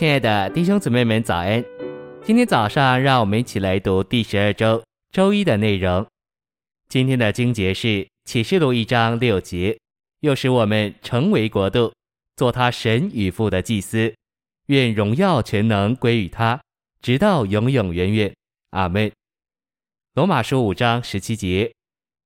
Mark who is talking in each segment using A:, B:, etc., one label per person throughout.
A: 亲爱的弟兄姊妹们，早安！今天早上，让我们一起来读第十二周周一的内容。今天的经节是启示录一章六节，又使我们成为国度，做他神与父的祭司，愿荣耀全能归于他，直到永永远远。阿门。罗马书五章十七节，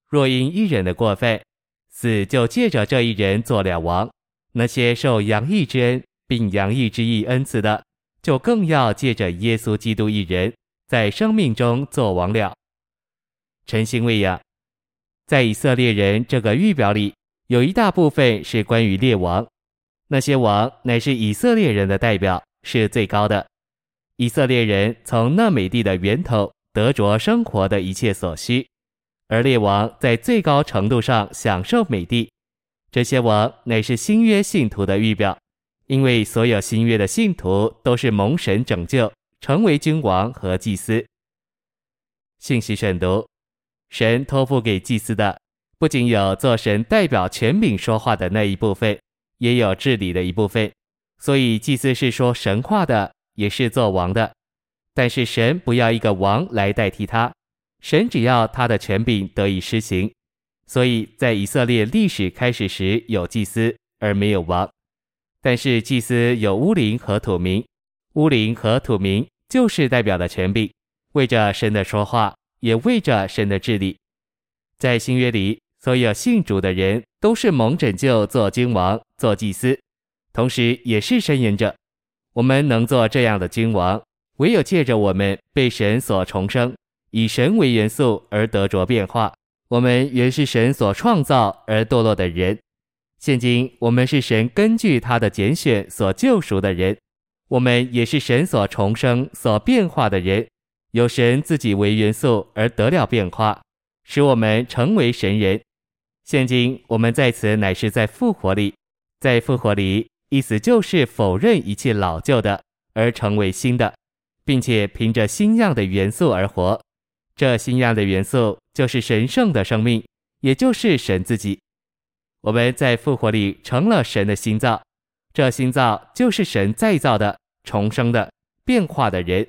A: 若因一人的过犯，死就借着这一人做了王，那些受洋溢之恩。并洋溢之意恩赐的，就更要借着耶稣基督一人，在生命中做王了。晨星喂养，在以色列人这个预表里，有一大部分是关于列王，那些王乃是以色列人的代表，是最高的。以色列人从那美地的源头得着生活的一切所需，而列王在最高程度上享受美地。这些王乃是新约信徒的预表。因为所有新约的信徒都是蒙神拯救，成为君王和祭司。信息选读：神托付给祭司的，不仅有做神代表权柄说话的那一部分，也有治理的一部分。所以祭司是说神话的，也是做王的。但是神不要一个王来代替他，神只要他的权柄得以施行。所以在以色列历史开始时有祭司，而没有王。但是祭司有乌灵和土明，乌灵和土明就是代表的权柄，为着神的说话，也为着神的治理。在新约里，所有信主的人都是蒙拯救做君王、做祭司，同时也是申言者。我们能做这样的君王，唯有借着我们被神所重生，以神为元素而得着变化。我们原是神所创造而堕落的人。现今我们是神根据他的拣选所救赎的人，我们也是神所重生、所变化的人，有神自己为元素而得了变化，使我们成为神人。现今我们在此乃是在复活里，在复活里，意思就是否认一切老旧的，而成为新的，并且凭着新样的元素而活。这新样的元素就是神圣的生命，也就是神自己。我们在复活里成了神的心脏，这心脏就是神再造的、重生的、变化的人，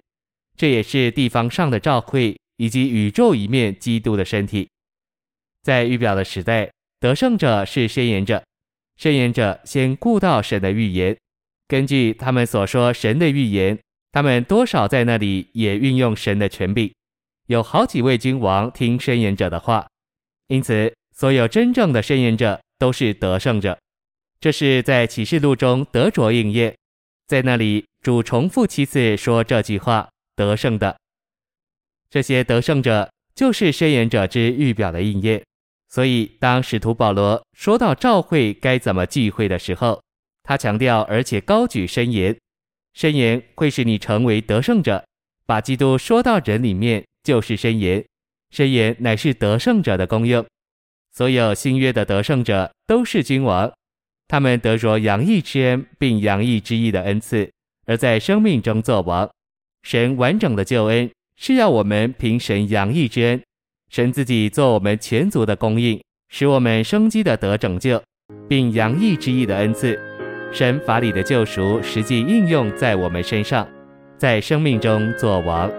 A: 这也是地方上的召会以及宇宙一面基督的身体。在预表的时代，得胜者是宣言者，宣言者先顾到神的预言，根据他们所说神的预言，他们多少在那里也运用神的权柄，有好几位君王听宣言者的话，因此所有真正的宣言者。都是得胜者，这是在启示录中得着应验。在那里，主重复七次说这句话：“得胜的。”这些得胜者就是申言者之预表的应验。所以，当使徒保罗说到召会该怎么聚会的时候，他强调而且高举申言：申言会使你成为得胜者。把基督说到人里面，就是申言。申言乃是得胜者的功用。所有新约的得胜者都是君王，他们得着洋溢之恩并洋溢之意的恩赐，而在生命中作王。神完整的救恩是要我们凭神洋溢之恩，神自己做我们全族的供应，使我们生机的得拯救，并洋溢之意的恩赐。神法里的救赎实际应用在我们身上，在生命中作王。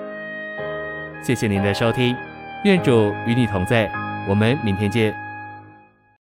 A: 谢谢您的收听，愿主与你同在，我们明天见。